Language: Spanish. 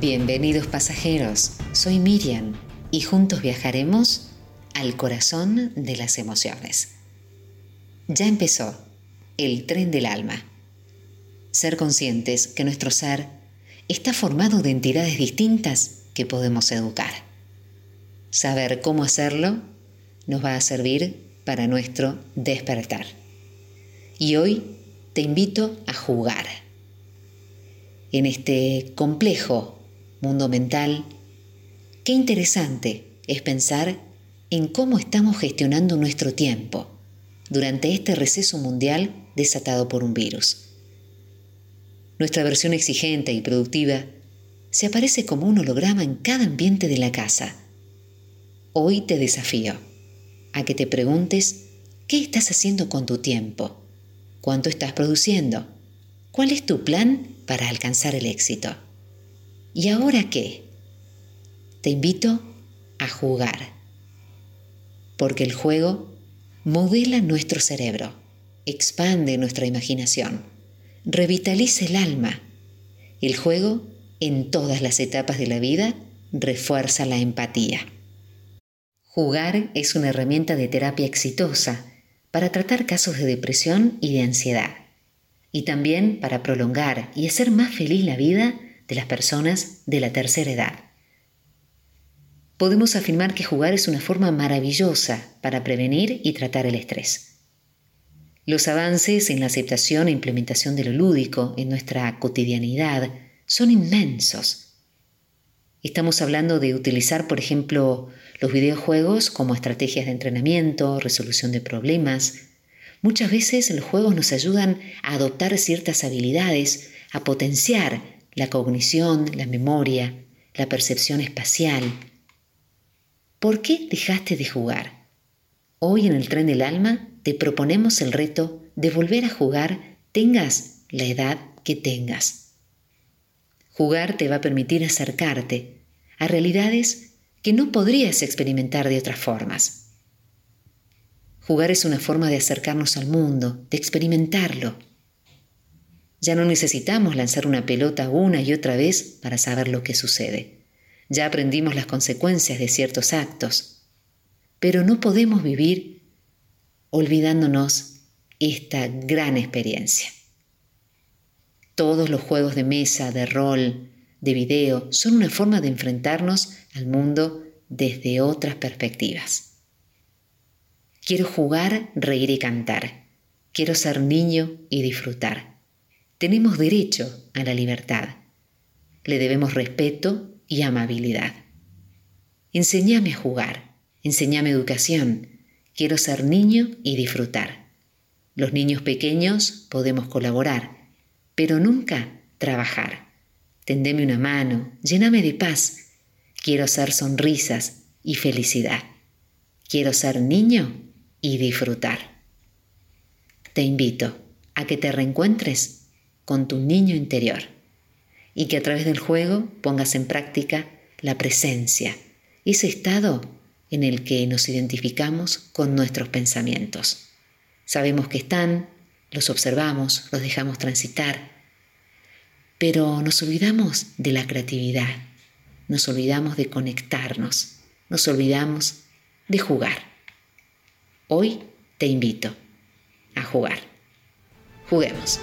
Bienvenidos pasajeros, soy Miriam y juntos viajaremos al corazón de las emociones. Ya empezó el tren del alma. Ser conscientes que nuestro ser está formado de entidades distintas que podemos educar. Saber cómo hacerlo nos va a servir para nuestro despertar. Y hoy te invito a jugar en este complejo mundo mental, qué interesante es pensar en cómo estamos gestionando nuestro tiempo durante este receso mundial desatado por un virus. Nuestra versión exigente y productiva se aparece como un holograma en cada ambiente de la casa. Hoy te desafío a que te preguntes qué estás haciendo con tu tiempo, cuánto estás produciendo, cuál es tu plan para alcanzar el éxito. ¿Y ahora qué? Te invito a jugar, porque el juego modela nuestro cerebro, expande nuestra imaginación, revitaliza el alma. El juego, en todas las etapas de la vida, refuerza la empatía. Jugar es una herramienta de terapia exitosa para tratar casos de depresión y de ansiedad y también para prolongar y hacer más feliz la vida de las personas de la tercera edad. Podemos afirmar que jugar es una forma maravillosa para prevenir y tratar el estrés. Los avances en la aceptación e implementación de lo lúdico en nuestra cotidianidad son inmensos. Estamos hablando de utilizar, por ejemplo, los videojuegos como estrategias de entrenamiento, resolución de problemas, Muchas veces los juegos nos ayudan a adoptar ciertas habilidades, a potenciar la cognición, la memoria, la percepción espacial. ¿Por qué dejaste de jugar? Hoy en el tren del alma te proponemos el reto de volver a jugar tengas la edad que tengas. Jugar te va a permitir acercarte a realidades que no podrías experimentar de otras formas. Jugar es una forma de acercarnos al mundo, de experimentarlo. Ya no necesitamos lanzar una pelota una y otra vez para saber lo que sucede. Ya aprendimos las consecuencias de ciertos actos. Pero no podemos vivir olvidándonos esta gran experiencia. Todos los juegos de mesa, de rol, de video son una forma de enfrentarnos al mundo desde otras perspectivas. Quiero jugar, reír y cantar. Quiero ser niño y disfrutar. Tenemos derecho a la libertad. Le debemos respeto y amabilidad. Enséñame a jugar. Enséñame educación. Quiero ser niño y disfrutar. Los niños pequeños podemos colaborar, pero nunca trabajar. Tendeme una mano, lléname de paz. Quiero ser sonrisas y felicidad. Quiero ser niño y disfrutar. Te invito a que te reencuentres con tu niño interior y que a través del juego pongas en práctica la presencia, ese estado en el que nos identificamos con nuestros pensamientos. Sabemos que están, los observamos, los dejamos transitar, pero nos olvidamos de la creatividad, nos olvidamos de conectarnos, nos olvidamos de jugar. Hoy te invito a jugar. Juguemos.